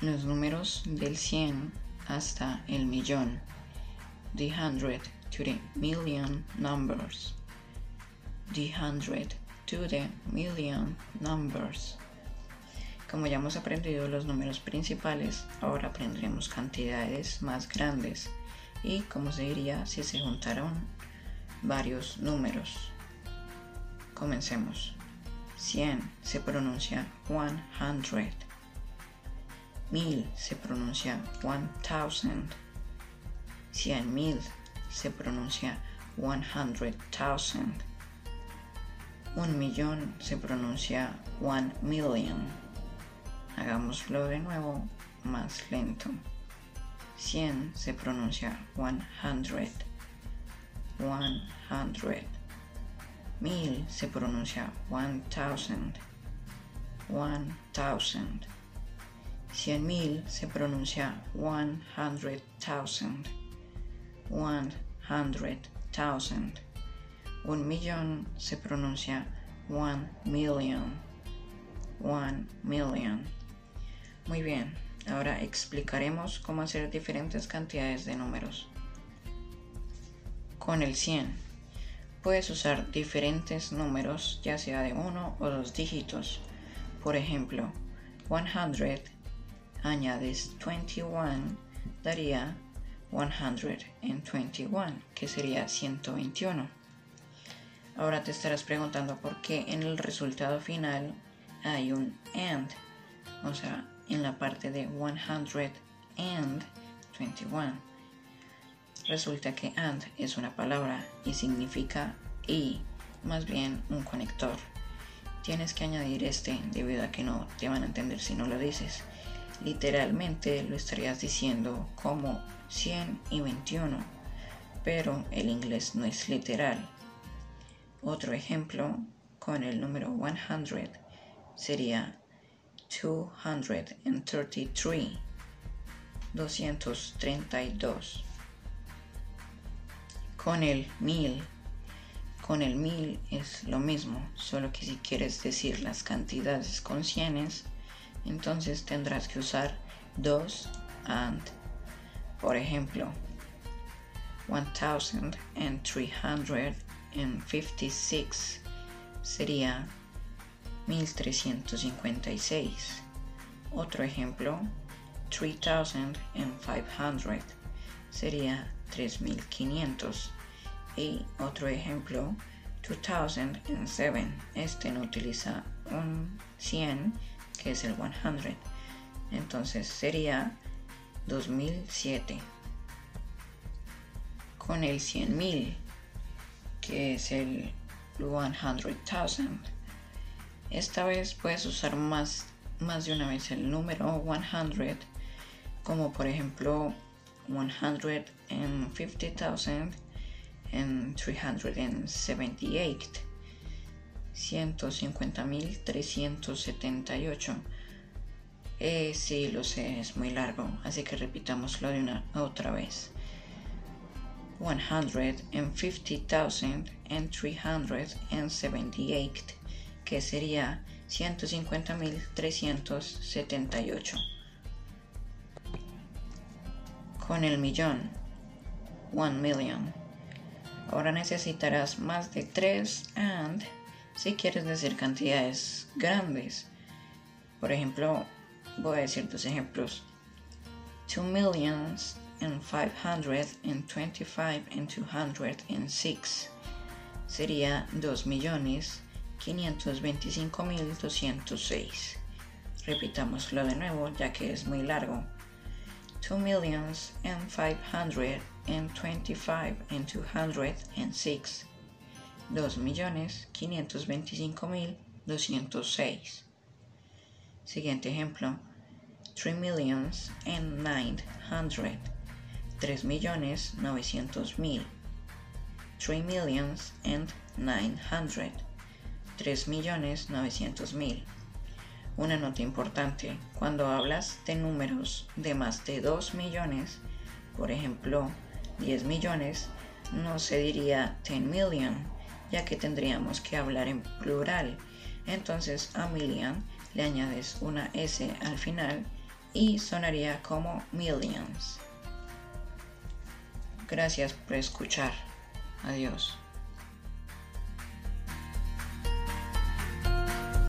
los números del 100 hasta el millón. The hundred to the million numbers. The hundred to the million numbers. Como ya hemos aprendido los números principales, ahora aprenderemos cantidades más grandes y cómo se diría si se juntaron varios números. Comencemos. 100 se pronuncia 100. 1000 se pronuncia 1000. 100.000 se pronuncia 100,000. Un millón se pronuncia 1 million. Hagámoslo de nuevo más lento. 100 se pronuncia 100. 100. 1000 se pronuncia 1000. 1000. 100.000 se pronuncia 100,000. 100,000. Un millón se pronuncia 1 million. 1 million. Muy bien, ahora explicaremos cómo hacer diferentes cantidades de números. Con el 100 puedes usar diferentes números, ya sea de uno o dos dígitos. Por ejemplo, 100 añades 21 daría 121, que sería 121. Ahora te estarás preguntando por qué en el resultado final hay un and, o sea, en la parte de 100 and 21. Resulta que and es una palabra y significa y, más bien un conector. Tienes que añadir este debido a que no te van a entender si no lo dices. Literalmente lo estarías diciendo como 100 y 21, pero el inglés no es literal. Otro ejemplo con el número 100 sería 233, 232. Con el 1000, con el 1000 es lo mismo, solo que si quieres decir las cantidades con cienes, entonces tendrás que usar 2 and por ejemplo, 1356 sería 1356. Otro ejemplo, 3500 sería 3500. Y otro ejemplo, 2007. Este no utiliza un 100, que es el 100. Entonces sería 2007 con el 100.000 que es el 100,000 esta vez puedes usar más, más de una vez el número 100 como por ejemplo 150,000 en 378 150.378 eh, sí, lo sé, es muy largo, así que repitámoslo de una otra vez. 150,378, que sería 150.378. Con el millón, 1 million. Ahora necesitarás más de 3 and si quieres decir cantidades grandes. Por ejemplo, voy a decir dos ejemplos. 2 millions and 525 and 206 sería 2 millones 525 mil 206. Repitámoslo de nuevo ya que es muy largo. 2 millions and 525 and 206. 2 millones 525 mil 206. Siguiente ejemplo. 3 millions and 900. 3 millones 900 mil. 3 millions and 900. 3 millones 900 mil. Una nota importante, cuando hablas de números de más de 2 millones, por ejemplo 10 millones, no se diría 10 million, ya que tendríamos que hablar en plural. Entonces a million le añades una S al final y sonaría como millions. Gracias por escuchar. Adiós.